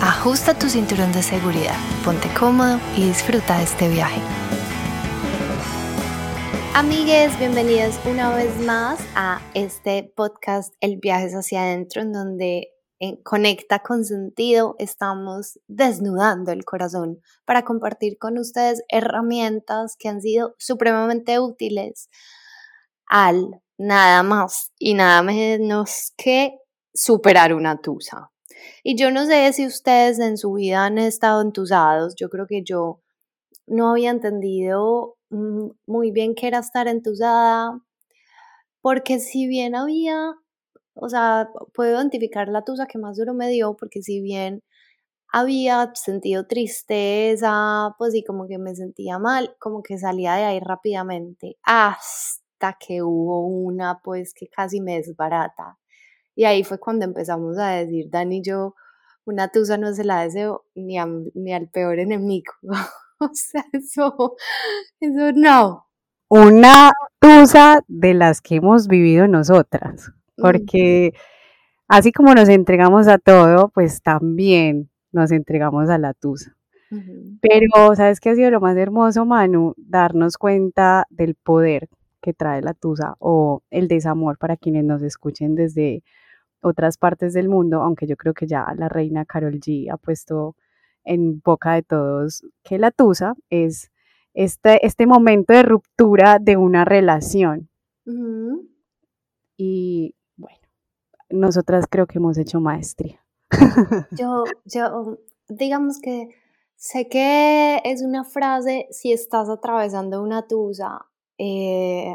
ajusta tu cinturón de seguridad, ponte cómodo y disfruta de este viaje. Amigues, bienvenidos una vez más a este podcast El viaje hacia adentro, en donde en Conecta con Sentido estamos desnudando el corazón para compartir con ustedes herramientas que han sido supremamente útiles al nada más y nada menos que superar una tusa. Y yo no sé si ustedes en su vida han estado entusados, yo creo que yo no había entendido mm, muy bien qué era estar entusada, porque si bien había, o sea, puedo identificar la tusa que más duro me dio, porque si bien había sentido tristeza, pues sí, como que me sentía mal, como que salía de ahí rápidamente, hasta que hubo una, pues que casi me desbarata. Y ahí fue cuando empezamos a decir, Dani y yo, una tusa no se la deseo ni, ni al peor enemigo. o sea, eso, eso no. Una tusa de las que hemos vivido nosotras, porque así como nos entregamos a todo, pues también nos entregamos a la tusa. Pero, ¿sabes qué ha sido lo más hermoso, Manu? Darnos cuenta del poder que trae la tusa o el desamor para quienes nos escuchen desde otras partes del mundo, aunque yo creo que ya la reina Carol G ha puesto en boca de todos que la tusa es este, este momento de ruptura de una relación. Y bueno, nosotras creo que hemos hecho maestría. Yo, yo, digamos que sé que es una frase, si estás atravesando una tusa, eh,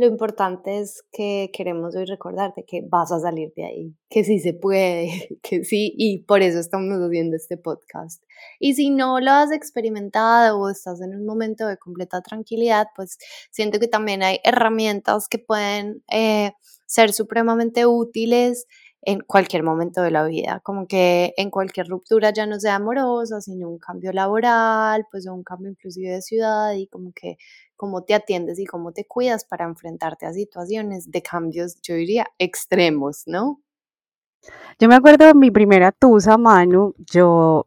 lo importante es que queremos hoy recordarte que vas a salir de ahí, que sí se puede, que sí, y por eso estamos haciendo este podcast. Y si no lo has experimentado o estás en un momento de completa tranquilidad, pues siento que también hay herramientas que pueden eh, ser supremamente útiles en cualquier momento de la vida, como que en cualquier ruptura ya no sea amorosa, sino un cambio laboral, pues un cambio inclusive de ciudad y como que cómo te atiendes y cómo te cuidas para enfrentarte a situaciones de cambios, yo diría, extremos, ¿no? Yo me acuerdo de mi primera tusa, Manu, yo,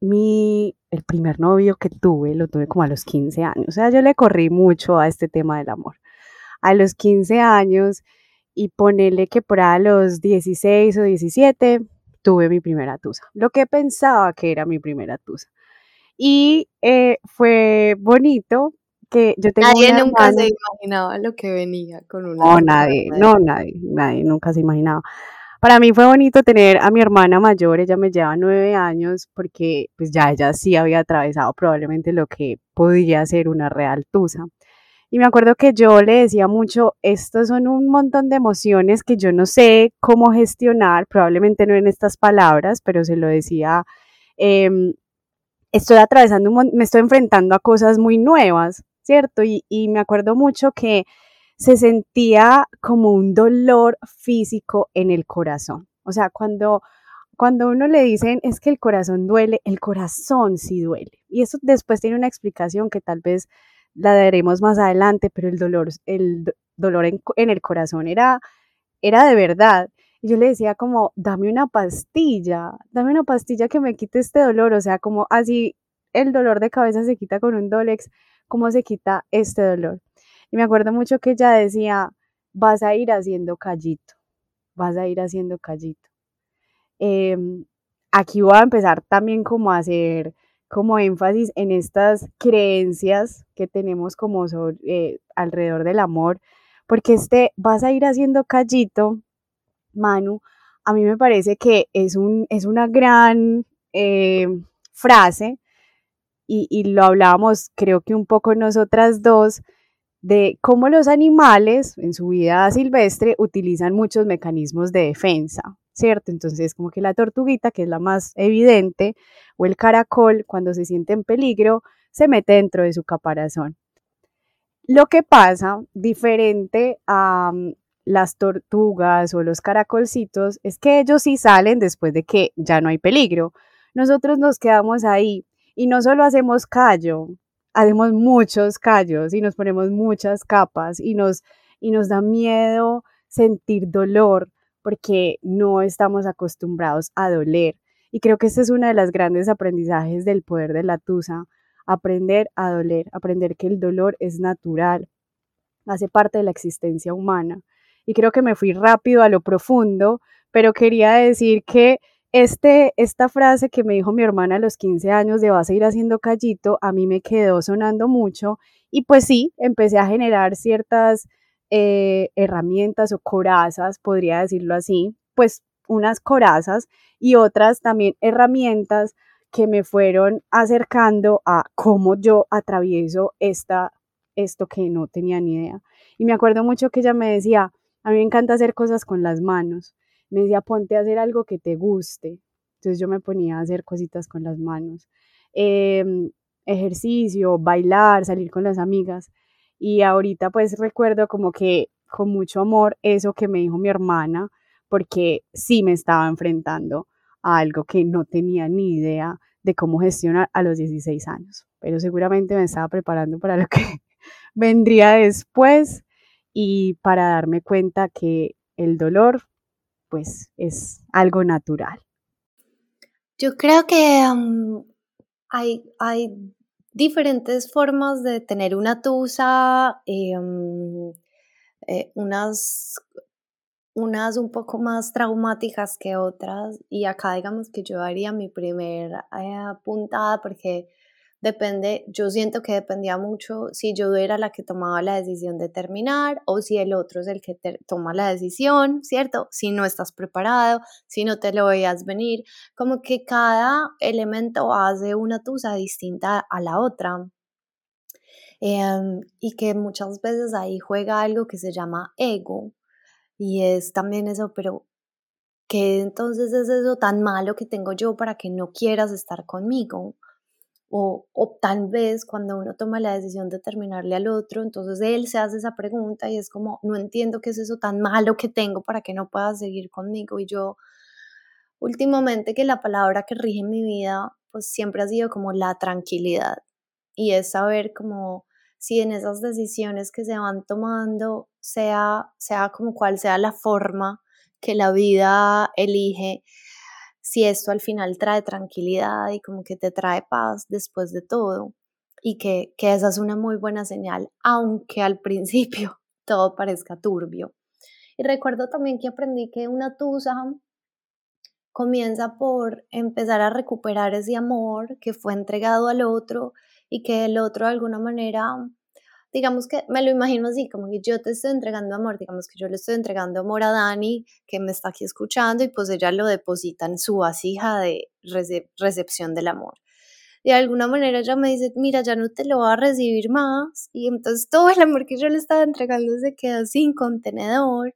mi, el primer novio que tuve, lo tuve como a los 15 años, o sea, yo le corrí mucho a este tema del amor. A los 15 años y ponerle que por a los 16 o 17 tuve mi primera tusa, lo que pensaba que era mi primera tusa. Y eh, fue bonito que yo tengo Nadie nunca se imaginaba lo que venía con una. No, nadie, no, nadie, nadie nunca se imaginaba. Para mí fue bonito tener a mi hermana mayor, ella me lleva nueve años, porque pues ya ella sí había atravesado probablemente lo que podía ser una real tusa. Y me acuerdo que yo le decía mucho, estos son un montón de emociones que yo no sé cómo gestionar, probablemente no en estas palabras, pero se lo decía, em, estoy atravesando, un, me estoy enfrentando a cosas muy nuevas, ¿cierto? Y, y me acuerdo mucho que se sentía como un dolor físico en el corazón. O sea, cuando, cuando uno le dicen es que el corazón duele, el corazón sí duele. Y eso después tiene una explicación que tal vez la daremos más adelante, pero el dolor, el dolor en, el corazón era, era de verdad. Y yo le decía como, dame una pastilla, dame una pastilla que me quite este dolor, o sea, como así el dolor de cabeza se quita con un Dolex, ¿cómo se quita este dolor? Y me acuerdo mucho que ella decía, vas a ir haciendo callito, vas a ir haciendo callito. Em, aquí voy a empezar también como a hacer como énfasis en estas creencias que tenemos como eh, alrededor del amor, porque este vas a ir haciendo callito, Manu, a mí me parece que es, un, es una gran eh, frase y, y lo hablábamos creo que un poco nosotras dos, de cómo los animales en su vida silvestre utilizan muchos mecanismos de defensa, ¿cierto? Entonces, como que la tortuguita, que es la más evidente, o el caracol, cuando se siente en peligro, se mete dentro de su caparazón. Lo que pasa, diferente a mm, las tortugas o los caracolcitos, es que ellos sí salen después de que ya no hay peligro. Nosotros nos quedamos ahí y no solo hacemos callo, hacemos muchos callos y nos ponemos muchas capas y nos, y nos da miedo sentir dolor porque no estamos acostumbrados a doler. Y creo que este es uno de los grandes aprendizajes del poder de la tusa, aprender a doler, aprender que el dolor es natural, hace parte de la existencia humana. Y creo que me fui rápido a lo profundo, pero quería decir que este, esta frase que me dijo mi hermana a los 15 años de vas a ir haciendo callito, a mí me quedó sonando mucho y pues sí, empecé a generar ciertas eh, herramientas o corazas, podría decirlo así, pues unas corazas y otras también herramientas que me fueron acercando a cómo yo atravieso esta, esto que no tenía ni idea. Y me acuerdo mucho que ella me decía, a mí me encanta hacer cosas con las manos. Me decía, ponte a hacer algo que te guste. Entonces yo me ponía a hacer cositas con las manos. Em, ejercicio, bailar, salir con las amigas. Y ahorita pues recuerdo como que con mucho amor eso que me dijo mi hermana, porque sí me estaba enfrentando algo que no tenía ni idea de cómo gestionar a los 16 años, pero seguramente me estaba preparando para lo que vendría después y para darme cuenta que el dolor pues es algo natural. Yo creo que hay, hay, diferentes formas de tener una tusa, em, eh, unas unas un poco más traumáticas que otras. Y acá digamos que yo haría mi primera eh, puntada porque depende, yo siento que dependía mucho si yo era la que tomaba la decisión de terminar o si el otro es el que toma la decisión, ¿cierto? Si no estás preparado, si no te lo veías venir, como que cada elemento hace una tusa distinta a la otra. Em, y que muchas veces ahí juega algo que se llama ego, y es también eso, pero ¿qué entonces es eso tan malo que tengo yo para que no quieras estar conmigo? O, o, tal vez cuando uno toma la decisión de terminarle al otro, entonces él se hace esa pregunta y es como, no entiendo qué es eso tan malo que tengo para que no puedas seguir conmigo. Y yo, últimamente que la palabra que rige mi vida, pues siempre ha sido como la tranquilidad. Y es saber como si en esas decisiones que se van tomando, sea, sea como cual sea la forma que la vida elige, si esto al final trae tranquilidad y como que te trae paz después de todo y que, que esa es una muy buena señal, aunque al principio todo parezca turbio. Y recuerdo también que aprendí que una tusa comienza por empezar a recuperar ese amor que fue entregado al otro y que el otro de alguna manera, digamos que me lo imagino así, como que yo te estoy entregando amor, digamos que yo le estoy entregando amor a Dani, que me está aquí escuchando, y pues ella lo deposita en su vasija de recepción del amor. De alguna manera ella me dice, mira, ya no te lo va a recibir más, y entonces todo el amor que yo le estaba entregando se queda sin contenedor.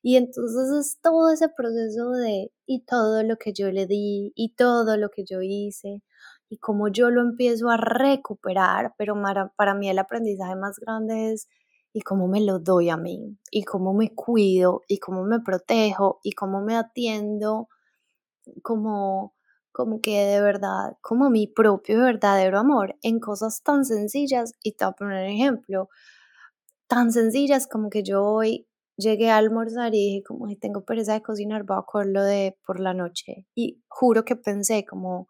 Y entonces es todo ese proceso de, y todo lo que yo le di, y todo lo que yo hice, y cómo yo lo empiezo a recuperar, pero para, mí el aprendizaje más grande es y cómo me lo doy a mí, y cómo me cuido, y cómo me protejo, y cómo me atiendo como, como que de verdad, como mi propio verdadero amor en cosas tan sencillas, y te voy a poner un ejemplo, tan sencillas como que yo hoy llegué a almorzar y dije como, si tengo pereza de cocinar, voy a cogerlo de por la noche, y juro que pensé como,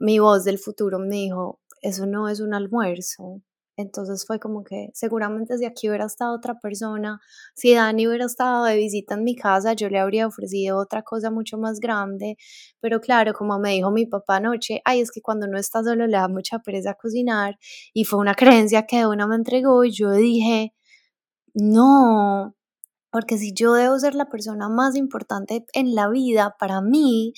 mi voz del futuro me dijo, eso no es un almuerzo. Entonces fue como que seguramente si aquí hubiera estado otra persona, si Dani hubiera estado de visita en mi casa, yo le habría ofrecido otra cosa mucho más grande. Pero claro, como me dijo mi papá anoche, ay, es que cuando no está solo le da mucha pereza cocinar. Y fue una creencia que una me entregó y yo dije, no, porque si yo debo ser la persona más importante en la vida para mí,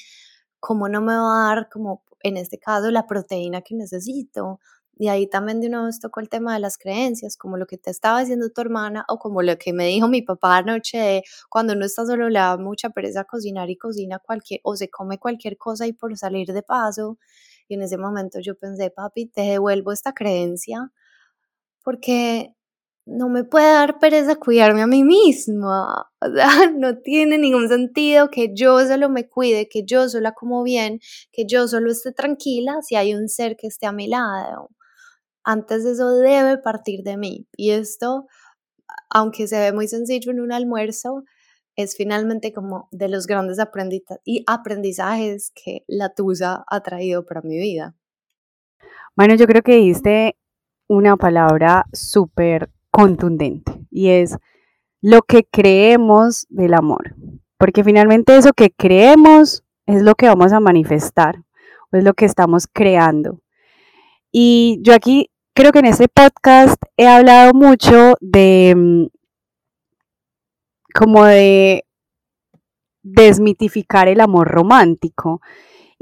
¿cómo no me va a dar como en este caso la proteína que necesito. Y ahí también de una vez tocó el tema de las creencias, como lo que te estaba diciendo tu hermana o como lo que me dijo mi papá anoche cuando uno está solo le da mucha pereza cocinar y cocina cualquier o se come cualquier cosa y por salir de paso. Y en ese momento yo pensé, papi, te devuelvo esta creencia porque no me puede dar pereza cuidarme a mí misma. O sea, no tiene ningún sentido que yo solo me cuide, que yo solo como bien, que yo solo esté tranquila si hay un ser que esté a mi lado. Antes eso debe partir de mí. Y esto, aunque se ve muy sencillo en un almuerzo, es finalmente como de los grandes aprendizajes que la Tusa ha traído para mi vida. Bueno, yo creo que diste una palabra súper contundente y es lo que creemos del amor. Porque finalmente eso que creemos es lo que vamos a manifestar, o es lo que estamos creando. Y yo aquí creo que en este podcast he hablado mucho de mm, como de desmitificar el amor romántico.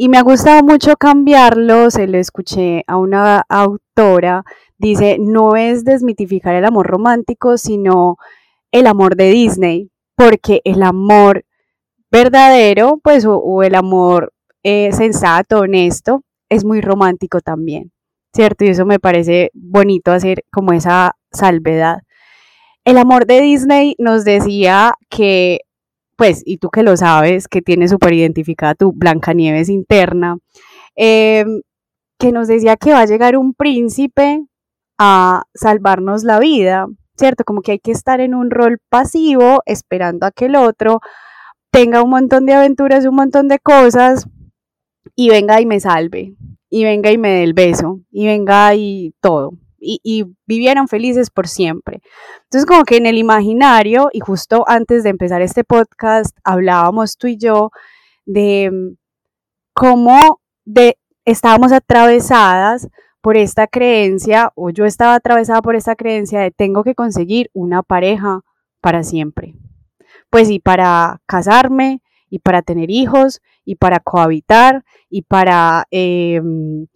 Y me ha gustado mucho cambiarlo, se lo escuché a una autora Dice, no es desmitificar el amor romántico, sino el amor de Disney, porque el amor verdadero, pues, o, el amor eh, sensato, honesto, es muy romántico también, ¿cierto? Y eso me parece bonito hacer como esa salvedad. El amor de Disney nos decía que, pues, y tú que lo sabes, que tienes súper identificada tu Blancanieves interna, em, que nos decía que va a llegar un príncipe a salvarnos la vida, ¿cierto? Como que hay que estar en un rol pasivo esperando a que el otro tenga un montón de aventuras, un montón de cosas y venga y me salve, y venga y me dé el beso, y venga y todo. Y, y, vivieron felices por siempre. Entonces, como que en el imaginario, y justo antes de empezar este podcast, hablábamos tú y yo de mm, cómo de, estábamos atravesadas por esta creencia, o yo estaba atravesada por esta creencia de tengo que conseguir una pareja para siempre. Pues y para casarme, y para tener hijos, y para cohabitar, y para em,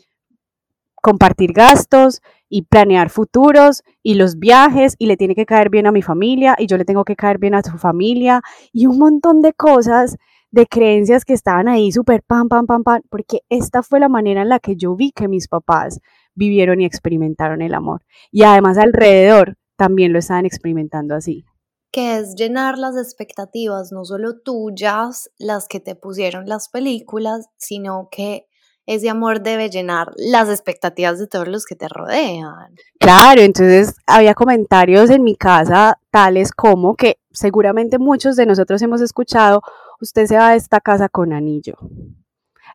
compartir gastos, y planear futuros, y los viajes, y le tiene que caer bien a mi familia, y yo le tengo que caer bien a su familia, y un montón de cosas de creencias que estaban ahí súper pam, pam, pam, pam, porque esta fue la manera en la que yo vi que mis papás vivieron y experimentaron el amor. Y además alrededor también lo estaban experimentando así. Que es llenar las expectativas, no solo tuyas, las que te pusieron las películas, sino que ese amor debe llenar las expectativas de todos los que te rodean. Claro, entonces había comentarios en mi casa tales como que seguramente muchos de nosotros hemos escuchado, usted se va a esta casa con anillo.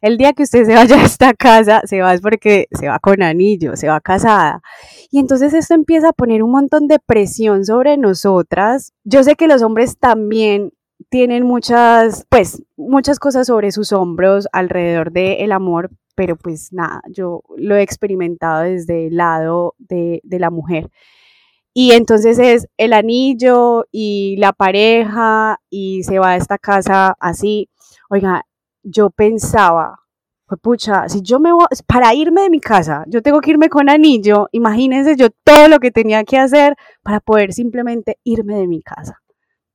El día que usted se vaya a esta casa, se va es porque se va con anillo, se va casada. Y entonces esto empieza a poner un montón de presión sobre nosotras. Yo sé que los hombres también tienen muchas, pues, muchas cosas sobre sus hombros alrededor del amor, pero pues nada, yo lo he experimentado desde el lado de, de la mujer. Y entonces es el anillo y la pareja y se va a esta casa así. Oiga, yo pensaba, pues pucha, si yo me para irme de mi casa, yo tengo que irme con anillo, imagínense yo todo lo que tenía que hacer para poder simplemente irme de mi casa,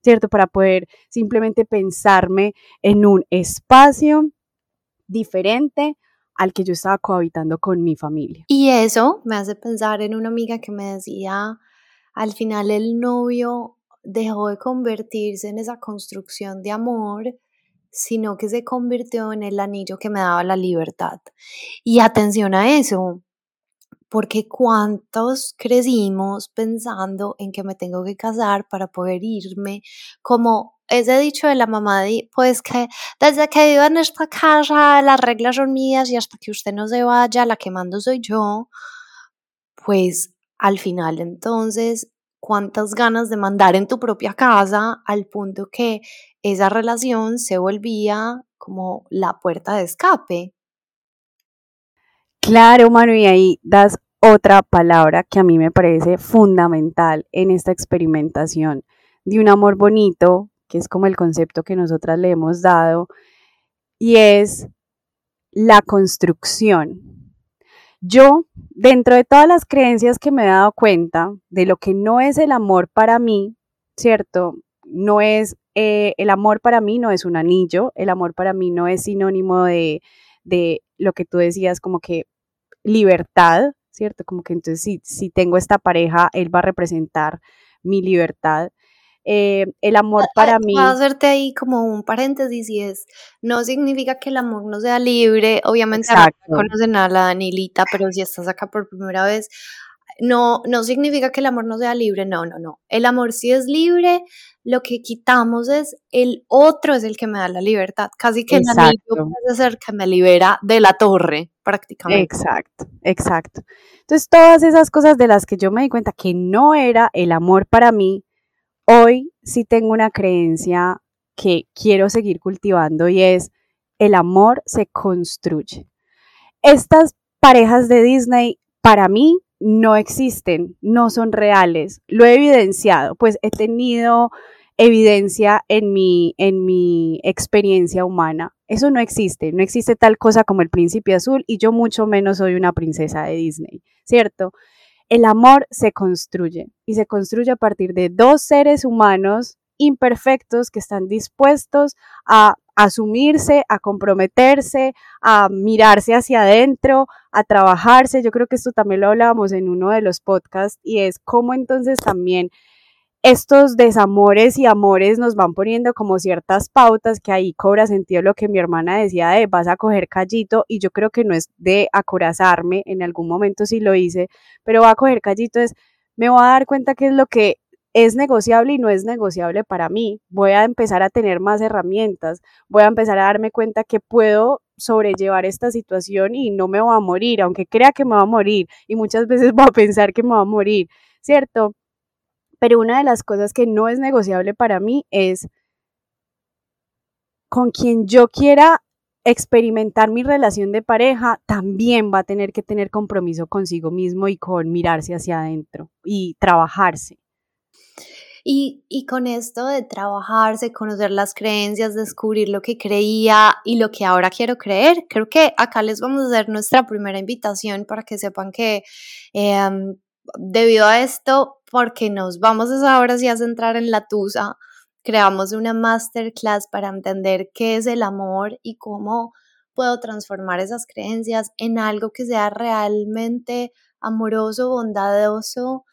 ¿cierto? Para poder simplemente pensarme en un espacio diferente al que yo estaba cohabitando con mi familia. Y eso me hace pensar en una amiga que me decía, al final el novio dejó de convertirse en esa construcción de amor sino que se convirtió en el anillo que me daba la libertad. Y atención a eso, porque cuántos crecimos pensando en que me tengo que casar para poder irme, como ese dicho de la mamá, pues que desde que vivo en esta casa las reglas son mías y hasta que usted no se vaya, la que mando soy yo, pues al final entonces cuántas ganas de mandar en tu propia casa al punto que esa relación se volvía como la puerta de escape. Claro, Manu, y ahí das otra palabra que a mí me parece fundamental en esta experimentación de un amor bonito, que es como el concepto que nosotras le hemos dado, y es la construcción. Yo, dentro de todas las creencias que me he dado cuenta de lo que no es el amor para mí, ¿cierto? No es, eh, el amor para mí no es un anillo, el amor para mí no es sinónimo de, de lo que tú decías, como que libertad, ¿cierto? Como que entonces si, si tengo esta pareja, él va a representar mi libertad. Eh, el amor para mí. Voy a hacerte ahí como un paréntesis y es, no significa que el amor no sea libre, obviamente no conocen a la Danilita, pero si estás acá por primera vez, no, no significa que el amor no sea libre, no, no, no. El amor sí es libre, lo que quitamos es el otro es el que me da la libertad. Casi que el anillo puede ser que me libera de la torre, prácticamente. Exacto, exacto. Entonces, todas esas cosas de las que yo me di cuenta que no era el amor para mí, hoy sí tengo una creencia que quiero seguir cultivando y es el amor se construye. Estas parejas de Disney para mí no existen, no son reales. Lo he evidenciado, pues he tenido evidencia en mi, en mi experiencia humana. Eso no existe, no existe tal cosa como el príncipe azul y yo mucho menos soy una princesa de Disney, ¿cierto? El amor se construye y se construye a partir de dos seres humanos imperfectos que están dispuestos a asumirse, a comprometerse, a mirarse hacia adentro, a trabajarse. Yo creo que esto también lo hablábamos en uno de los podcasts y es cómo entonces también estos desamores y amores nos van poniendo como ciertas pautas que ahí cobra sentido lo que mi hermana decía de vas a coger callito y yo creo que no es de acorazarme, en algún momento sí lo hice, pero va a coger callito es me voy a dar cuenta qué es lo que es negociable y no es negociable para mí. Voy a empezar a tener más herramientas, voy a empezar a darme cuenta que puedo sobrellevar esta situación y no me voy a morir, aunque crea que me va a morir y muchas veces voy a pensar que me va a morir, ¿cierto? Pero una de las cosas que no es negociable para mí es con quien yo quiera experimentar mi relación de pareja, también va a tener que tener compromiso consigo mismo y con mirarse hacia adentro y trabajarse. Y, con esto de trabajarse, conocer las creencias, descubrir lo que creía y lo que ahora quiero creer, creo que acá les vamos a hacer nuestra primera invitación para que sepan que em, debido a esto, porque nos vamos ahora sí a centrar en la tusa, creamos una masterclass para entender qué es el amor y cómo puedo transformar esas creencias en algo que sea realmente amoroso, bondadoso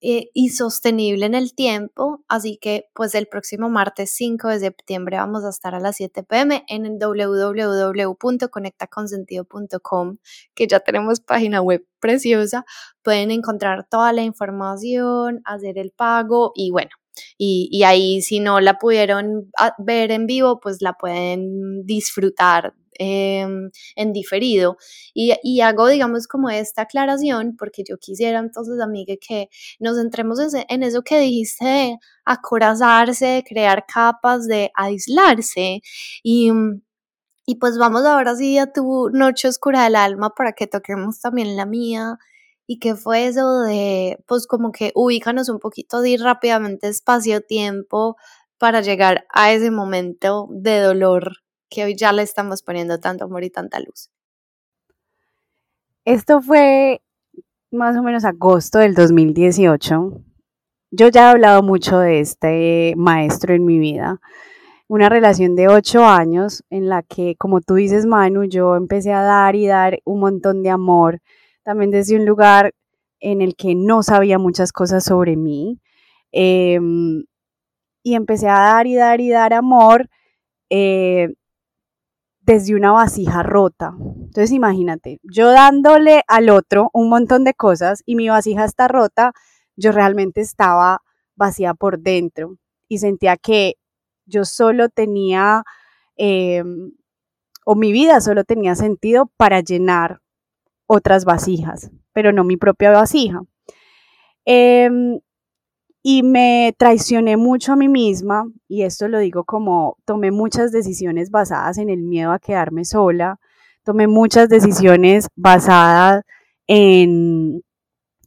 eh, y sostenible en el tiempo. Así que pues el próximo martes 5 de septiembre vamos a estar a las 7 pm en www.conectaconsentido.com, que ya tenemos página web preciosa. Pueden encontrar toda la información, hacer el pago y bueno. Y, y ahí si no la pudieron ah, ver en vivo, pues la pueden disfrutar Em, en diferido. Y, y, hago, digamos, como esta aclaración porque yo quisiera entonces, amiga, que nos centremos en, eso que dijiste de acorazarse, de crear capas, de aislarse. Y, y pues vamos ahora sí a tu noche oscura del alma para que toquemos también la mía. ¿Y qué fue eso de, pues como que ubícanos un poquito de rápidamente espacio-tiempo para llegar a ese momento de dolor que hoy ya le estamos poniendo tanto amor y tanta luz. Esto fue más o menos agosto del 2018. Yo ya he hablado mucho de este maestro en mi vida. Una relación de ocho años en la que, como tú dices, Manu, yo empecé a dar y dar un montón de amor, también desde un lugar en el que no sabía muchas cosas sobre mí. Em, y empecé a dar y dar y dar amor eh, desde una vasija rota. Entonces imagínate, yo dándole al otro un montón de cosas y mi vasija está rota, yo realmente estaba vacía por dentro y sentía que yo solo tenía, em, o mi vida solo tenía sentido para llenar otras vasijas, pero no mi propia vasija. Em, y me traicioné mucho a mí misma, y esto lo digo como tomé muchas decisiones basadas en el miedo a quedarme sola, tomé muchas decisiones basadas en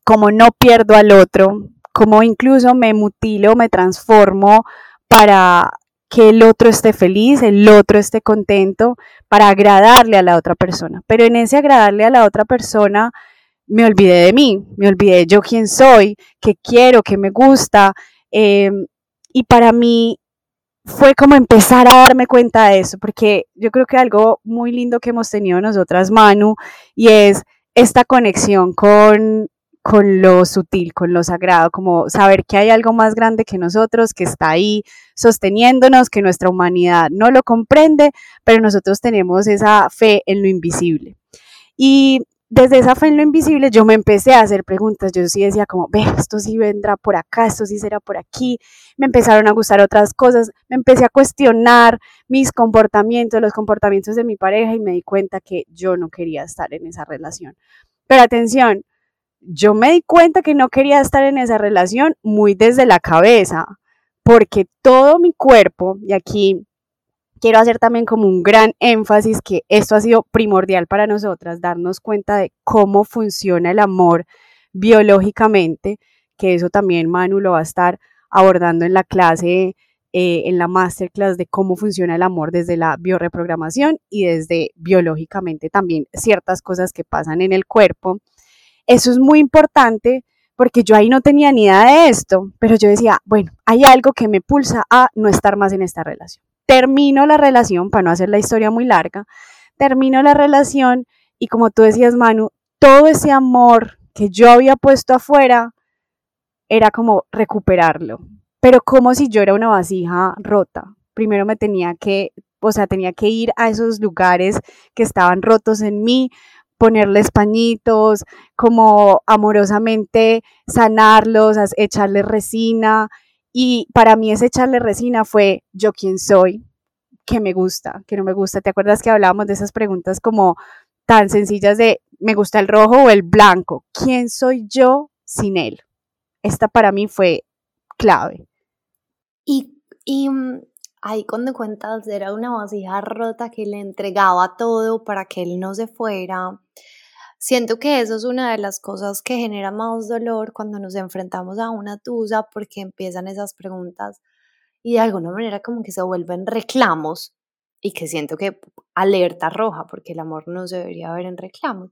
cómo no pierdo al otro, cómo incluso me mutilo, me transformo para que el otro esté feliz, el otro esté contento, para agradarle a la otra persona. Pero en ese agradarle a la otra persona, me olvidé de mí, me olvidé yo quién soy, qué quiero, qué me gusta. Em, y para mí fue como empezar a darme cuenta de eso, porque yo creo que algo muy lindo que hemos tenido nosotras, Manu, y es esta conexión con, con lo sutil, con lo sagrado, como saber que hay algo más grande que nosotros, que está ahí sosteniéndonos, que nuestra humanidad no lo comprende, pero nosotros tenemos esa fe en lo invisible. Y desde esa fe en lo invisible yo me empecé a hacer preguntas, yo sí decía como, ve, esto sí vendrá por acá, esto sí será por aquí, me empezaron a gustar otras cosas, me empecé a cuestionar mis comportamientos, los comportamientos de mi pareja y me di cuenta que yo no quería estar en esa relación. Pero atención, yo me di cuenta que no quería estar en esa relación muy desde la cabeza, porque todo mi cuerpo, y aquí quiero hacer también como un gran énfasis que esto ha sido primordial para nosotras, darnos cuenta de cómo funciona el amor biológicamente, que eso también Manu lo va a estar abordando en la clase, eh, en la masterclass de cómo funciona el amor desde la bioreprogramación y desde biológicamente también ciertas cosas que pasan en el cuerpo. Eso es muy importante porque yo ahí no tenía ni idea de esto, pero yo decía, bueno, hay algo que me pulsa a no estar más en esta relación termino la relación, para no hacer la historia muy larga, termino la relación y como tú decías, Manu, todo ese amor que yo había puesto afuera era como recuperarlo, pero como si yo era una vasija rota. Primero me tenía que, o sea, tenía que ir a esos lugares que estaban rotos en mí, ponerles pañitos, como amorosamente sanarlos, echarles resina, y para mí ese echarle resina fue yo quién soy, que me gusta, que no me gusta. ¿Te acuerdas que hablábamos de esas preguntas como tan sencillas de me gusta el rojo o el blanco? ¿Quién soy yo sin él? Esta para mí fue clave. Y, y mm, ahí cuando cuentas era una vasija rota que le entregaba todo para que él no se fuera. Siento que eso es una de las cosas que genera más dolor cuando nos enfrentamos a una tusa porque empiezan esas preguntas y de alguna manera como que se vuelven reclamos y que siento que alerta roja porque el amor no se debería ver en reclamos.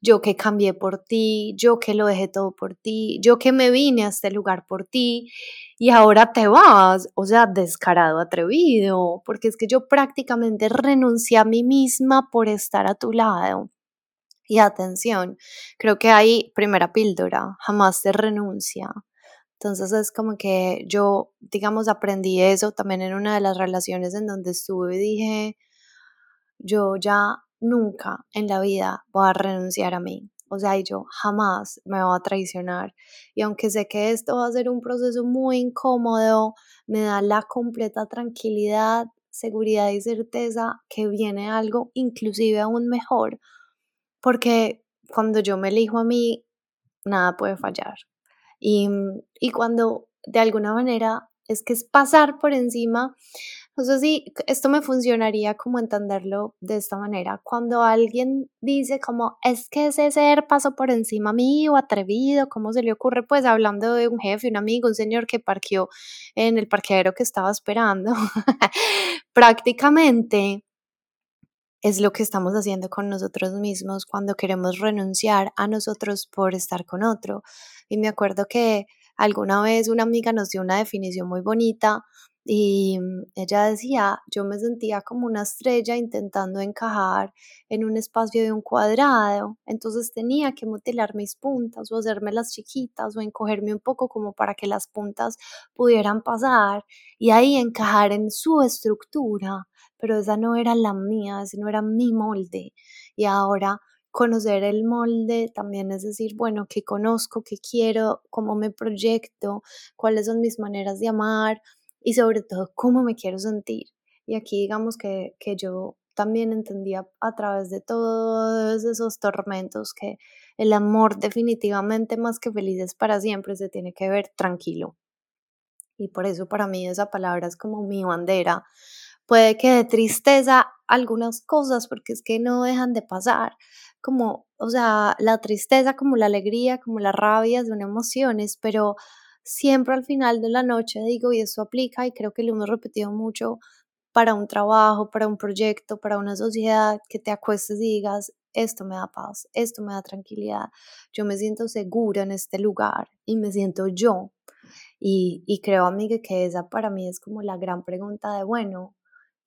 Yo que cambié por ti, yo que lo dejé todo por ti, yo que me vine a este lugar por ti y ahora te vas, o sea, descarado, atrevido, porque es que yo prácticamente renuncié a mí misma por estar a tu lado. Y atención, creo que hay primera píldora, jamás se renuncia. Entonces es como que yo, digamos, aprendí eso también en una de las relaciones en donde estuve y dije, yo ya nunca en la vida voy a renunciar a mí. O sea, yo jamás me voy a traicionar. Y aunque sé que esto va a ser un proceso muy incómodo, me da la completa tranquilidad, seguridad y certeza que viene algo inclusive aún mejor porque cuando yo me elijo a mí, nada puede fallar. Y, y cuando de alguna manera es que es pasar por encima, no sé si esto me funcionaría como entenderlo de esta manera. Cuando alguien dice como, es que ese ser pasó por encima mío, atrevido, ¿cómo se le ocurre? Pues hablando de un jefe, un amigo, un señor que parqueó en el parqueadero que estaba esperando. Prácticamente es lo que estamos haciendo con nosotros mismos cuando queremos renunciar a nosotros por estar con otro. Y me acuerdo que alguna vez una amiga nos dio una definición muy bonita y mm, ella decía, yo me sentía como una estrella intentando encajar en un espacio de un cuadrado, entonces tenía que mutilar mis puntas o hacerme las chiquitas o encogerme un poco como para que las puntas pudieran pasar y ahí encajar en su estructura pero esa no era la mía, ese no era mi molde. Y ahora conocer el molde también es decir, bueno, qué conozco, qué quiero, cómo me proyecto, cuáles son mis maneras de amar y sobre todo cómo me quiero sentir. Y aquí digamos que, que yo también entendía a través de todos esos tormentos que el amor definitivamente más que feliz es para siempre se tiene que ver tranquilo. Y por eso para mí esa palabra es como mi bandera, puede que de tristeza algunas cosas, porque es que no dejan de pasar. Como, o sea, la tristeza, como la alegría, como la rabia son emociones, pero siempre al final de la noche digo, y esto aplica, y creo que lo hemos repetido mucho para un trabajo, para un proyecto, para una sociedad, que te acuestes y digas, esto me da paz, esto me da tranquilidad, yo me siento segura en este lugar y me siento yo. Y, y creo, amiga, que esa para mí es como la gran pregunta de, bueno,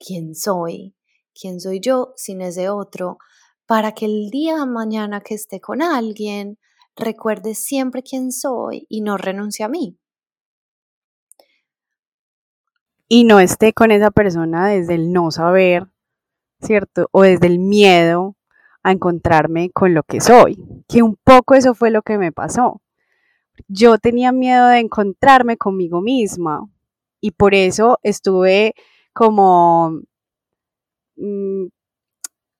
¿quién soy? ¿Quién soy yo sin ese otro? Para que el día de mañana que esté con alguien, recuerde siempre quién soy y no renuncie a mí. Y no esté con esa persona desde el no saber, ¿cierto? O desde el miedo a encontrarme con lo que soy, que un poco eso fue lo que me pasó. Yo tenía miedo de encontrarme conmigo misma y por eso estuve como, mm,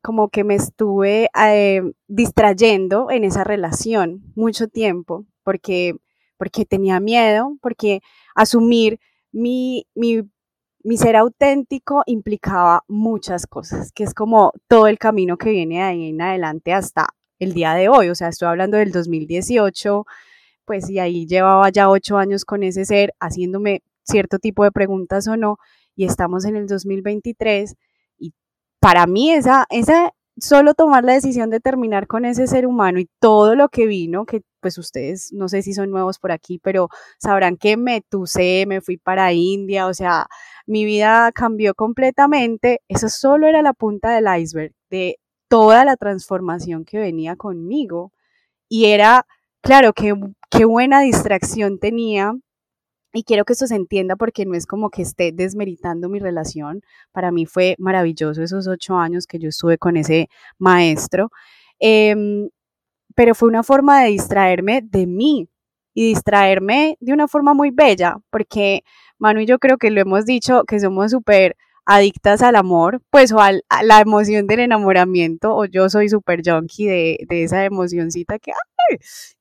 como que me estuve eh, distrayendo en esa relación mucho tiempo, porque, porque tenía miedo, porque asumir mi, mi mi ser auténtico implicaba muchas cosas, que es como todo el camino que viene de ahí en adelante hasta el día de hoy. O sea, estoy hablando del 2018, pues y ahí llevaba ya ocho años con ese ser haciéndome cierto tipo de preguntas o no, y estamos en el 2023 y para mí esa, esa solo tomar la decisión de terminar con ese ser humano y todo lo que vino, que pues ustedes no sé si son nuevos por aquí, pero sabrán que me tuse, me fui para India, o sea, mi vida cambió completamente. Eso solo era la punta del iceberg de toda la transformación que venía conmigo. Y era, claro, qué, qué buena distracción tenía y quiero que esto se entienda porque no es como que esté desmeritando mi relación. Para mí fue maravilloso esos ocho años que yo estuve con ese maestro. Em, pero fue una forma de distraerme de mí y distraerme de una forma muy bella, porque Manu y yo creo que lo hemos dicho, que somos súper adictas al amor, pues o a la emoción del enamoramiento, o yo soy súper junkie de, de, esa emocioncita que,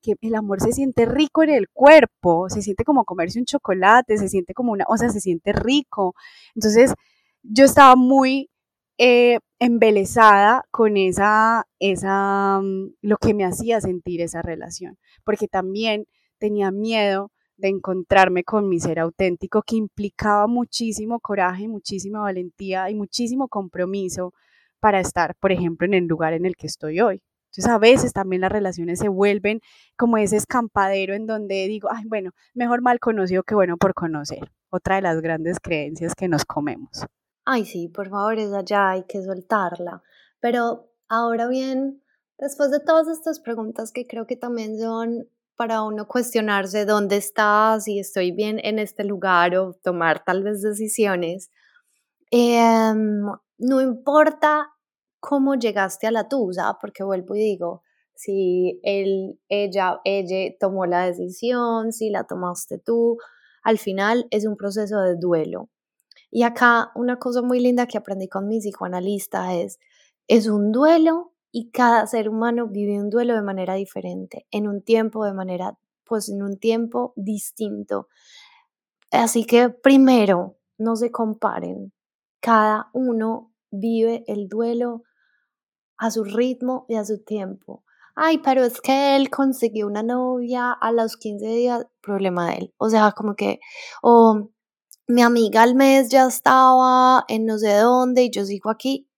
que el amor se siente rico en el cuerpo, se siente como comerse un chocolate, se siente como una, o sea, se siente rico. Entonces, yo estaba muy eh, embelesada con esa, esa, mm, lo que me hacía sentir esa relación, porque también tenía miedo de encontrarme con mi ser auténtico, que implicaba muchísimo coraje, muchísima valentía y muchísimo compromiso para estar, por ejemplo, en el lugar en el que estoy hoy. Entonces a veces también las relaciones se vuelven como ese escampadero en donde digo, ay, bueno, mejor mal conocido que bueno por conocer. Otra de las grandes creencias que nos comemos. Ay, sí, por favor, es allá, hay que soltarla. Pero ahora bien, después de todas estas preguntas que creo que también son para uno cuestionarse dónde estás, si estoy bien en este lugar o tomar tal vez decisiones. Em, no importa cómo llegaste a la tuya, porque vuelvo y digo, si él, ella, ella tomó la decisión, si la tomaste tú, al final es un proceso de duelo. Y acá una cosa muy linda que aprendí con mi psicoanalista es, es un duelo y cada ser humano vive un duelo de manera diferente, en un tiempo de manera, pues en un tiempo distinto. Así que primero, no se comparen. Cada uno vive el duelo a su ritmo y a su tiempo. Ay, pero es que él consiguió una novia a los 15 días, problema de él. O sea, como que, o mi amiga al mes ya estaba en no sé dónde y yo sigo aquí,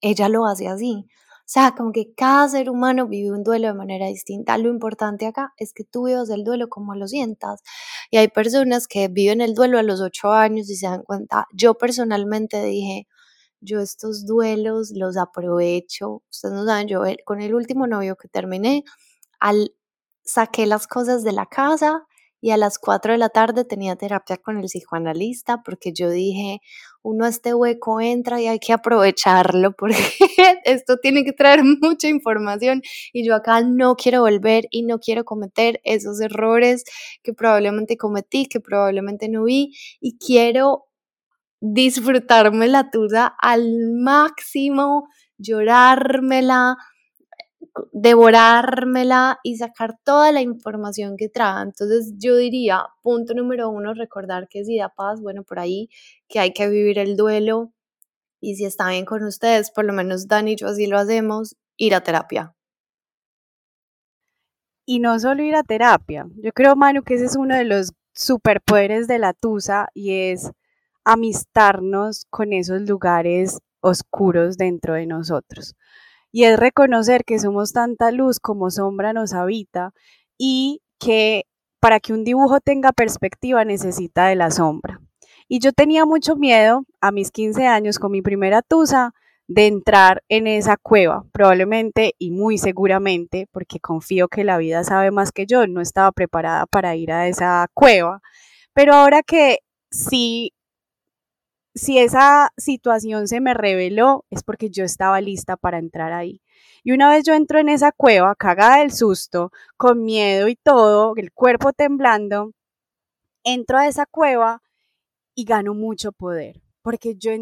ella lo hace así. O sea, como que cada ser humano vive un duelo de manera distinta. Lo importante acá es que tú vivas el duelo como lo sientas. Y hay personas que viven el duelo a los ocho años y se dan cuenta. Yo personalmente dije, yo estos duelos los aprovecho. Ustedes no saben, yo con el último novio que terminé, al saqué las cosas de la casa y a las 4 de la tarde tenía terapia con el psicoanalista porque yo dije, uno a este hueco entra y hay que aprovecharlo porque esto tiene que traer mucha información y yo acá no quiero volver y no quiero cometer esos errores que probablemente cometí, que probablemente no vi y quiero disfrutarme la tuya al máximo, llorármela, devorármela y sacar toda la información que trae. Entonces yo diría, punto número uno, recordar que si da paz, bueno, por ahí, que hay que vivir el duelo y si está bien con ustedes, por lo menos Dani y yo así lo hacemos, ir a terapia. Y no solo ir a terapia, yo creo, Manu, que ese es uno de los superpoderes de la Tusa y es amistarnos con esos lugares oscuros dentro de nosotros. Y es reconocer que somos tanta luz como sombra nos habita y que para que un dibujo tenga perspectiva necesita de la sombra. Y yo tenía mucho miedo a mis 15 años con mi primera tusa de entrar en esa cueva, probablemente y muy seguramente, porque confío que la vida sabe más que yo, no estaba preparada para ir a esa cueva. Pero ahora que sí si esa situación se me reveló, es porque yo estaba lista para entrar ahí. Y una vez yo entro en esa cueva, cagada del susto, con miedo y todo, el cuerpo temblando, entro a esa cueva y gano mucho poder, porque yo,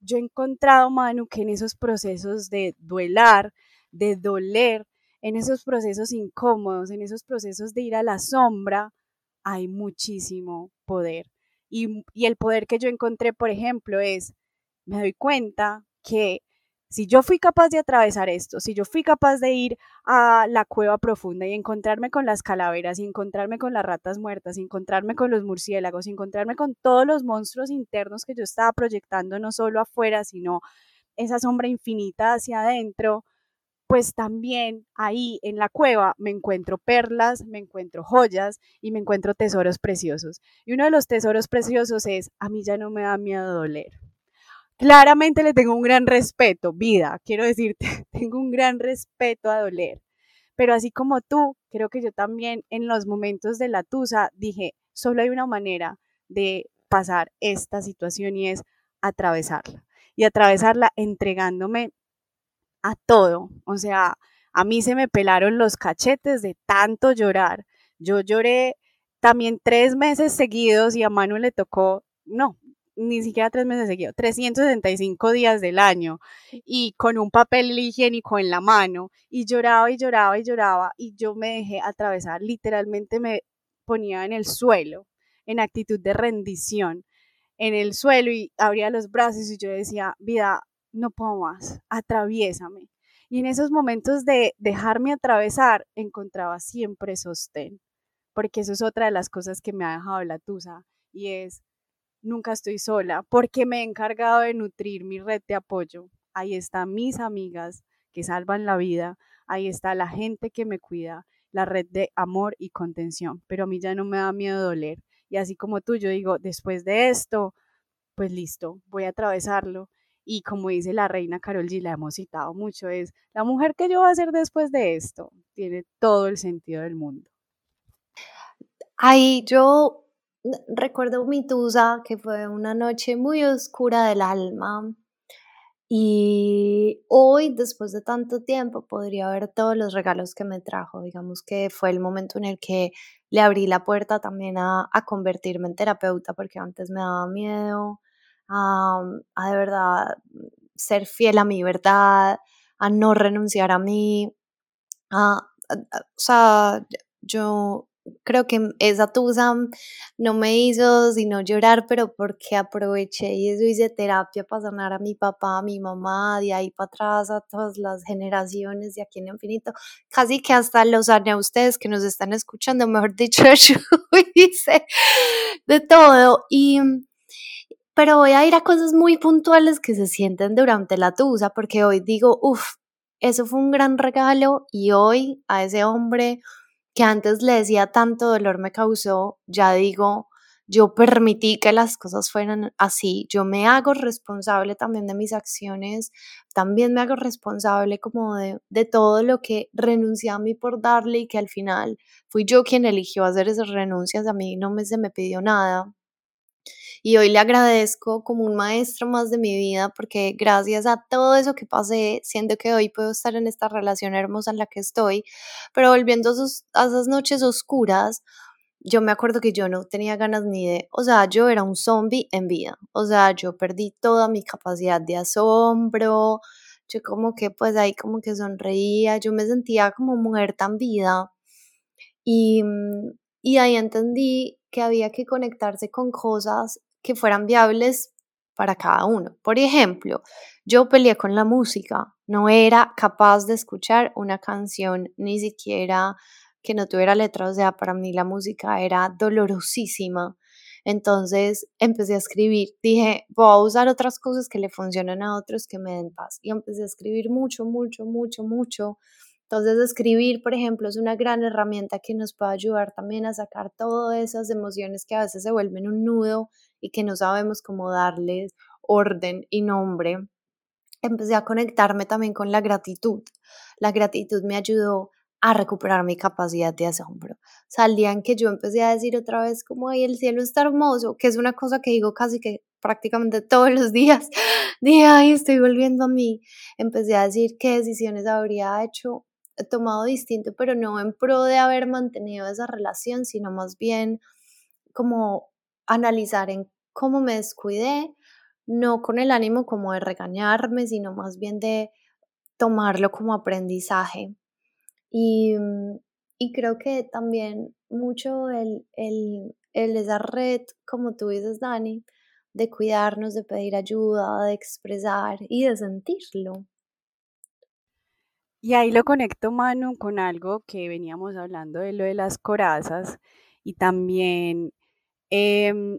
yo he encontrado, Manu, que en esos procesos de duelar, de doler, en esos procesos incómodos, en esos procesos de ir a la sombra, hay muchísimo poder. Y, el poder que yo encontré, por ejemplo, es, me doy cuenta que si yo fui capaz de atravesar esto, si yo fui capaz de ir a la cueva profunda y encontrarme con las calaveras y encontrarme con las ratas muertas y encontrarme con los murciélagos y encontrarme con todos los monstruos internos que yo estaba proyectando no solo afuera, sino esa sombra infinita hacia adentro, pues también ahí en la cueva me encuentro perlas, me encuentro joyas y me encuentro tesoros preciosos. Y uno de los tesoros preciosos es, a mí ya no me da miedo doler. Claramente le tengo un gran respeto, vida, quiero decirte, tengo un gran respeto a doler. Pero así como tú, creo que yo también en los momentos de la tusa dije, solo hay una manera de pasar esta situación y es atravesarla. Y atravesarla entregándome a todo. O sea, a mí se me pelaron los cachetes de tanto llorar. Yo lloré también tres meses seguidos y a Manu le tocó, no, ni siquiera tres meses seguidos, 365 días del año y con un papel higiénico en la mano y lloraba y lloraba y lloraba y yo me dejé atravesar, literalmente me ponía en el suelo, en actitud de rendición, en el suelo y abría los brazos y yo decía, vida, no puedo más, atraviésame. Y en esos momentos de dejarme atravesar, encontraba siempre sostén, porque eso es otra de las cosas que me ha dejado la tusa, y es, nunca estoy sola, porque me he encargado de nutrir mi red de apoyo. Ahí están mis amigas que salvan la vida, ahí está la gente que me cuida, la red de amor y contención, pero a mí ya no me da miedo doler. Y así como tú, yo digo, después de esto, pues listo, voy a atravesarlo y como dice la reina Carol G, la hemos citado mucho, es la mujer que yo voy a hacer después de esto. Tiene todo el sentido del mundo. Ahí yo recuerdo mi tusa, que fue una noche muy oscura del alma. Y hoy, después de tanto tiempo, podría ver todos los regalos que me trajo. Digamos que fue el momento en el que le abrí la puerta también a convertirme en terapeuta, porque antes me daba miedo, a, de verdad ser fiel a mi verdad, a no renunciar a mí. o sea, yo creo que esa tusa no me hizo sino llorar, pero porque aproveché y eso hice terapia para sanar a mi papá, a mi mamá, de ahí para atrás, a todas las generaciones de aquí en infinito. Casi que hasta los sané a ustedes que nos están escuchando, mejor dicho, yo hice de todo. Y pero voy a ir a cosas muy puntuales que se sienten durante la tusa, porque hoy digo, uff, eso fue un gran regalo y hoy a ese hombre que antes le decía tanto dolor me causó, ya digo, yo permití que las cosas fueran así, yo me hago responsable también de mis acciones, también me hago responsable como de, de todo lo que renuncié a mí por darle y que al final fui yo quien eligió hacer esas renuncias, a mí no me, se me pidió nada. Y hoy le agradezco como un maestro más de mi vida porque gracias a todo eso que pasé, siento que hoy puedo estar en esta relación hermosa en la que estoy, pero volviendo a, esas noches oscuras, yo me acuerdo que yo no tenía ganas ni de, o sea, yo era un zombie en vida, o sea, yo perdí toda mi capacidad de asombro, yo como que pues ahí como que sonreía, yo me sentía como mujer tan vida y, y ahí entendí que había que conectarse con cosas que fueran viables para cada uno. Por ejemplo, yo peleé con la música, no era capaz de escuchar una canción ni siquiera que no tuviera letra, o sea, para mí la música era dolorosísima. Entonces empecé a escribir, dije, voy a usar otras cosas que le funcionan a otros que me den paz. Y empecé a escribir mucho, mucho, mucho, mucho. Entonces escribir, por ejemplo, es una gran herramienta que nos puede ayudar también a sacar todas esas emociones que a veces se vuelven un nudo y que no sabemos cómo darles orden y nombre. Empecé a conectarme también con la gratitud. La gratitud me ayudó a recuperar mi capacidad de asombro. Salían que yo empecé a decir otra vez como, ay, el cielo está hermoso, que es una cosa que digo casi que prácticamente todos los días. Dije, ay, estoy volviendo a mí. Empecé a decir qué decisiones habría hecho, tomado distinto, pero no en pro de haber mantenido esa relación, sino más bien como analizar en cómo me descuidé, no con el ánimo como de regañarme, sino más bien de tomarlo como aprendizaje Mm, y, creo que también mucho el, el, el, esa red, como tú dices, Dani, de cuidarnos, de pedir ayuda, de expresar y de sentirlo. Y ahí lo conecto, Manu, con algo que veníamos hablando de lo de las corazas y también em,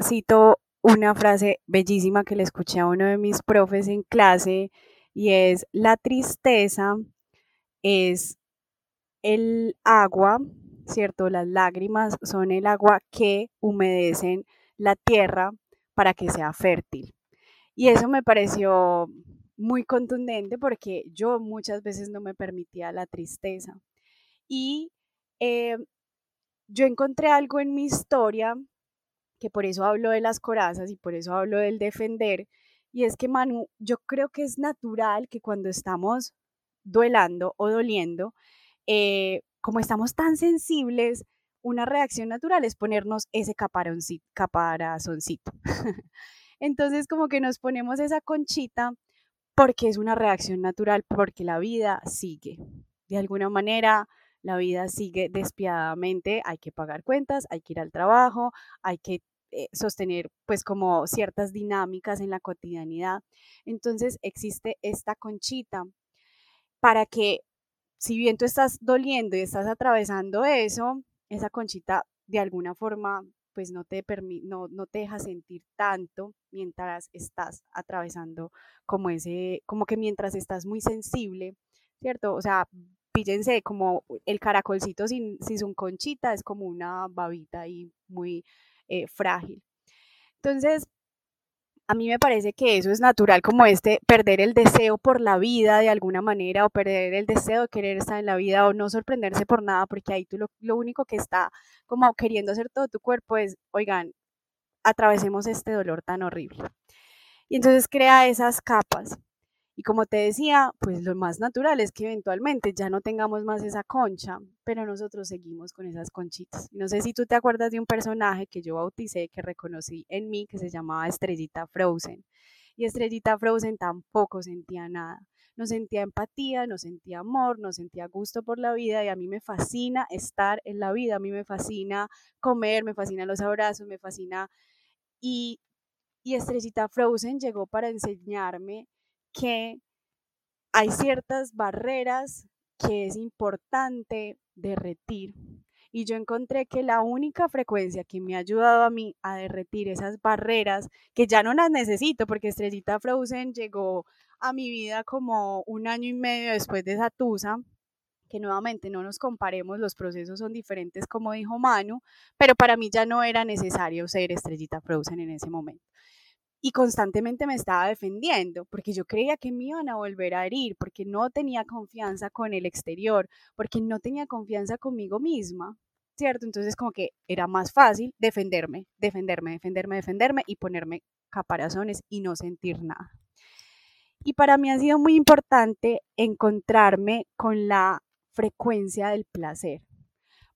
cito una frase bellísima que le escuché a uno de mis profes en clase y es, la tristeza es el agua, ¿cierto? Las lágrimas son el agua que humedecen la tierra para que sea fértil. Y eso me pareció muy contundente porque yo muchas veces no me permitía la tristeza. Y eh, yo encontré algo en mi historia, que por eso hablo de las corazas y por eso hablo del defender, y es que Manu, yo creo que es natural que cuando estamos duelando o doliendo, eh, como estamos tan sensibles, una reacción natural es ponernos ese caparazoncito. Entonces como que nos ponemos esa conchita porque es una reacción natural, porque la vida sigue. De alguna manera, la vida sigue despiadadamente, hay que pagar cuentas, hay que ir al trabajo, hay que eh, sostener pues como ciertas dinámicas en la cotidianidad. Entonces existe esta conchita para que si bien tú estás doliendo y estás atravesando eso, esa conchita de alguna forma pues no te, no, no te deja sentir tanto mientras estás atravesando como ese, como que mientras estás muy sensible, ¿cierto? O sea, fíjense como el caracolcito sin, sin su conchita es como una babita ahí muy eh, frágil. Entonces, a mí me parece que eso es natural, como este perder el deseo por la vida de alguna manera, o perder el deseo de querer estar en la vida, o no sorprenderse por nada, porque ahí tú lo, lo único que está como queriendo hacer todo tu cuerpo es, oigan, atravesemos este dolor tan horrible. Y entonces crea esas capas. Y como te decía, pues lo más natural es que eventualmente ya no tengamos más esa concha, pero nosotros seguimos con esas conchitas. No sé si tú te acuerdas de un personaje que yo bauticé, que reconocí en mí, que se llamaba Estrellita Frozen. Y Estrellita Frozen tampoco sentía nada. No sentía empatía, no sentía amor, no sentía gusto por la vida y a mí me fascina estar en la vida, a mí me fascina comer, me fascina los abrazos, me fascina... Y, y Estrellita Frozen llegó para enseñarme que hay ciertas barreras que es importante derretir. Y yo encontré que la única frecuencia que me ha ayudado a mí a derretir esas barreras, que ya no las necesito, porque Estrellita Frozen llegó a mi vida como un año y medio después de esa tusa, que nuevamente no nos comparemos, los procesos son diferentes, como dijo Manu, pero para mí ya no era necesario ser Estrellita Frozen en ese momento y constantemente me estaba defendiendo porque yo creía que me iban a volver a herir, porque no tenía confianza con el exterior, porque no tenía confianza conmigo misma, ¿cierto? Entonces como que era más fácil defenderme, defenderme, defenderme, defenderme y ponerme caparazones y no sentir nada. Y para mí ha sido muy importante encontrarme con la frecuencia del placer,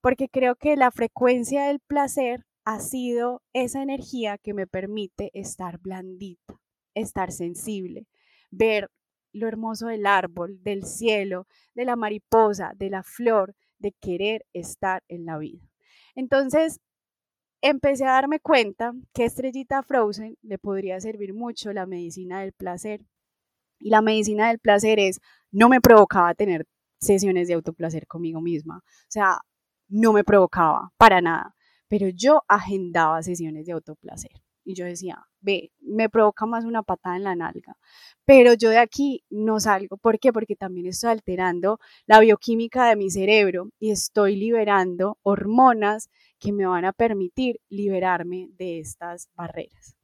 porque creo que la frecuencia del placer ha sido esa energía que me permite estar blandita, estar sensible, ver lo hermoso del árbol, del cielo, de la mariposa, de la flor, de querer estar en la vida. Entonces, empecé a darme cuenta que Estrellita Frozen le podría servir mucho la medicina del placer. Y la medicina del placer es, no me provocaba tener sesiones de autoplacer conmigo misma. O sea, no me provocaba para nada, pero yo agendaba sesiones de autoplacer. Y yo decía, ve, me provoca más una patada en la nalga, pero yo de aquí no salgo. ¿Por qué? Porque también estoy alterando la bioquímica de mi cerebro y estoy liberando hormonas que me van a permitir liberarme de estas barreras.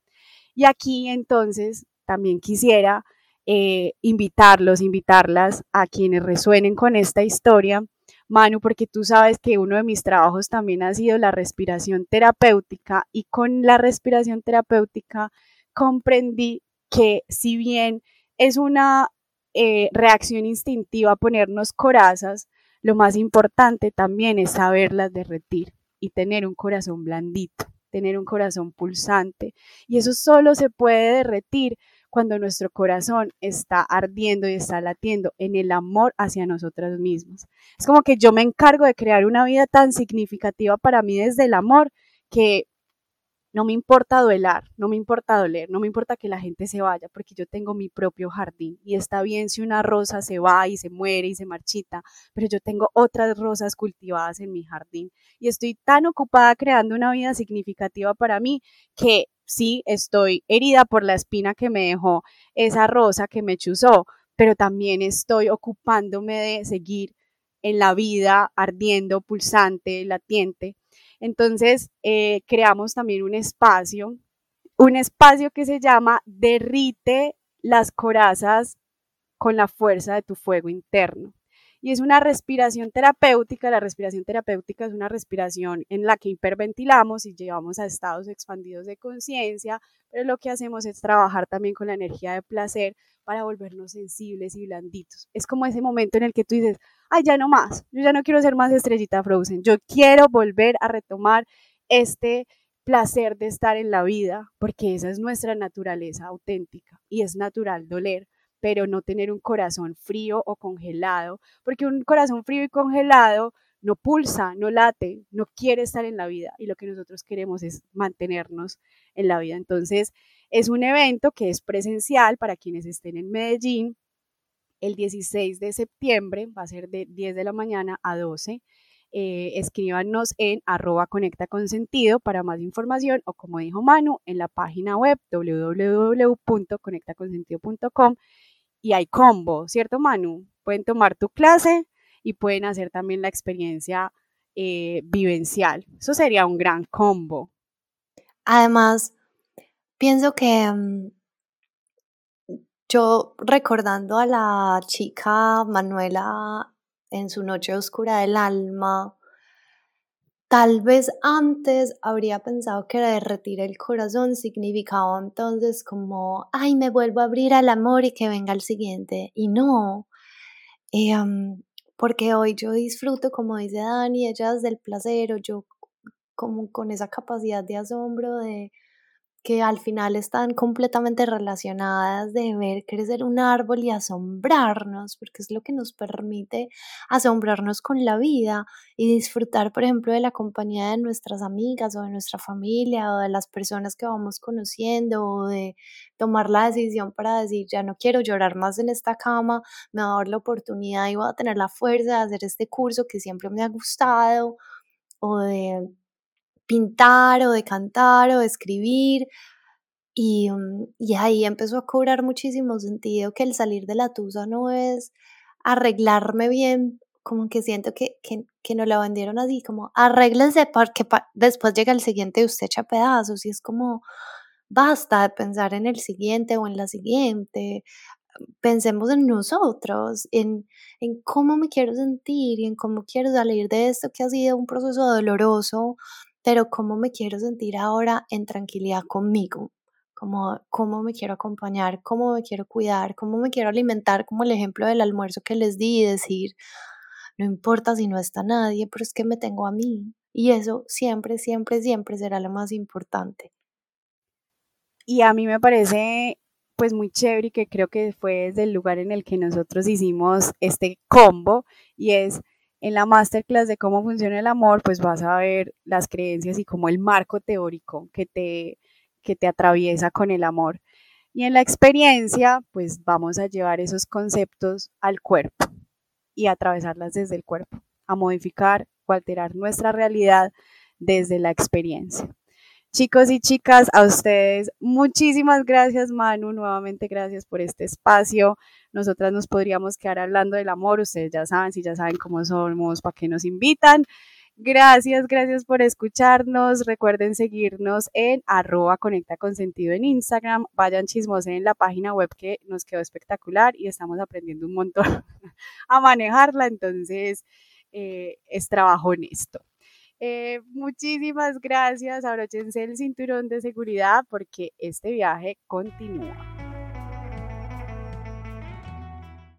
Y aquí entonces también quisiera eh, invitarlos, invitarlas a quienes resuenen con esta historia Manu, porque tú sabes que uno de mis trabajos también ha sido la respiración terapéutica y con la respiración terapéutica comprendí que si bien es una eh, reacción instintiva ponernos corazas, lo más importante también es saberlas derretir y tener un corazón blandito, tener un corazón pulsante. Y eso solo se puede derretir cuando nuestro corazón está ardiendo y está latiendo en el amor hacia nosotros mismos. Es como que yo me encargo de crear una vida tan significativa para mí desde el amor que no me importa duelar, no me importa doler, no me importa que la gente se vaya, porque yo tengo mi propio jardín. Y está bien si una rosa se va y se muere y se marchita, pero yo tengo otras rosas cultivadas en mi jardín. Y estoy tan ocupada creando una vida significativa para mí que sí estoy herida por la espina que me dejó esa rosa que me chuzó, pero también estoy ocupándome de seguir en la vida ardiendo, pulsante, latiente. Entonces, eh, creamos también un espacio, un espacio que se llama Derrite las corazas con la fuerza de tu fuego interno y es una respiración terapéutica. La respiración terapéutica es una respiración en la que hiperventilamos y llevamos a estados expandidos de conciencia, pero lo que hacemos es trabajar también con la energía de placer para volvernos sensibles y blanditos. Es como ese momento en el que tú dices, ay, ya no más, yo ya no quiero ser más estrellita Frozen, yo quiero volver a retomar este placer de estar en la vida, porque esa es nuestra naturaleza auténtica y es natural doler pero no tener un corazón frío o congelado, porque un corazón frío y congelado no pulsa, no late, no quiere estar en la vida y lo que nosotros queremos es mantenernos en la vida. Entonces, es un evento que es presencial para quienes estén en Medellín. El 16 de septiembre va a ser de 10 de la mañana a 12. Eh, escríbanos en arroba conecta con sentido para más información o como dijo Manu, en la página web www.conectaconsentido.com y hay combo, ¿cierto Manu? Pueden tomar tu clase y pueden hacer también la experiencia eh, vivencial. Eso sería un gran combo. Además, pienso que mm, yo recordando a la chica Manuela en su noche oscura del alma, Tal vez antes habría pensado que derretir el corazón significaba entonces como, ay, me vuelvo a abrir al amor y que venga el siguiente. Y no, em, porque hoy yo disfruto, como dice Dani, ellas del placer, o yo como con esa capacidad de asombro de que al final están completamente relacionadas de ver crecer un árbol y asombrarnos, porque es lo que nos permite asombrarnos con la vida y disfrutar, por ejemplo, de la compañía de nuestras amigas o de nuestra familia o de las personas que vamos conociendo o de tomar la decisión para decir, ya no quiero llorar más en esta cama, me va a dar la oportunidad y voy a tener la fuerza de hacer este curso que siempre me ha gustado o de pintar o de cantar o de escribir. Y, mm, y, ahí empezó a cobrar muchísimo sentido que el salir de la tusa no es arreglarme bien, como que siento que, que, que nos la vendieron así, como arréglense porque después llega el siguiente y usted echa pedazos y es como basta de pensar en el siguiente o en la siguiente, pensemos en nosotros, en, en cómo me quiero sentir y en cómo quiero salir de esto que ha sido un proceso doloroso pero cómo me quiero sentir ahora en tranquilidad conmigo, cómo, cómo me quiero acompañar, cómo me quiero cuidar, cómo me quiero alimentar, como el ejemplo del almuerzo que les di y decir, no importa si no está nadie, pero es que me tengo a mí. Y eso siempre, siempre, siempre será lo más importante. Y a mí me parece pues muy chévere y que creo que fue desde el lugar en el que nosotros hicimos este combo y es en la masterclass de cómo funciona el amor, pues vas a ver las creencias y como el marco teórico que te, que te atraviesa con el amor. Y en la experiencia, pues vamos a llevar esos conceptos al cuerpo. y atravesarlas desde el cuerpo, a modificar o alterar nuestra realidad desde la experiencia. Chicos y chicas, a ustedes muchísimas gracias, Manu. Nuevamente gracias por este espacio. Nosotras nos podríamos quedar hablando del amor. Ustedes ya saben, si ya saben cómo somos, para qué nos invitan. Gracias, gracias por escucharnos. Recuerden seguirnos en arroba conecta con sentido en Instagram. Vayan chismos en la página web que nos quedó espectacular y estamos aprendiendo un montón a manejarla. Entonces, eh, es trabajo honesto. Eh, muchísimas gracias. Abróchense el cinturón de seguridad porque este viaje continúa.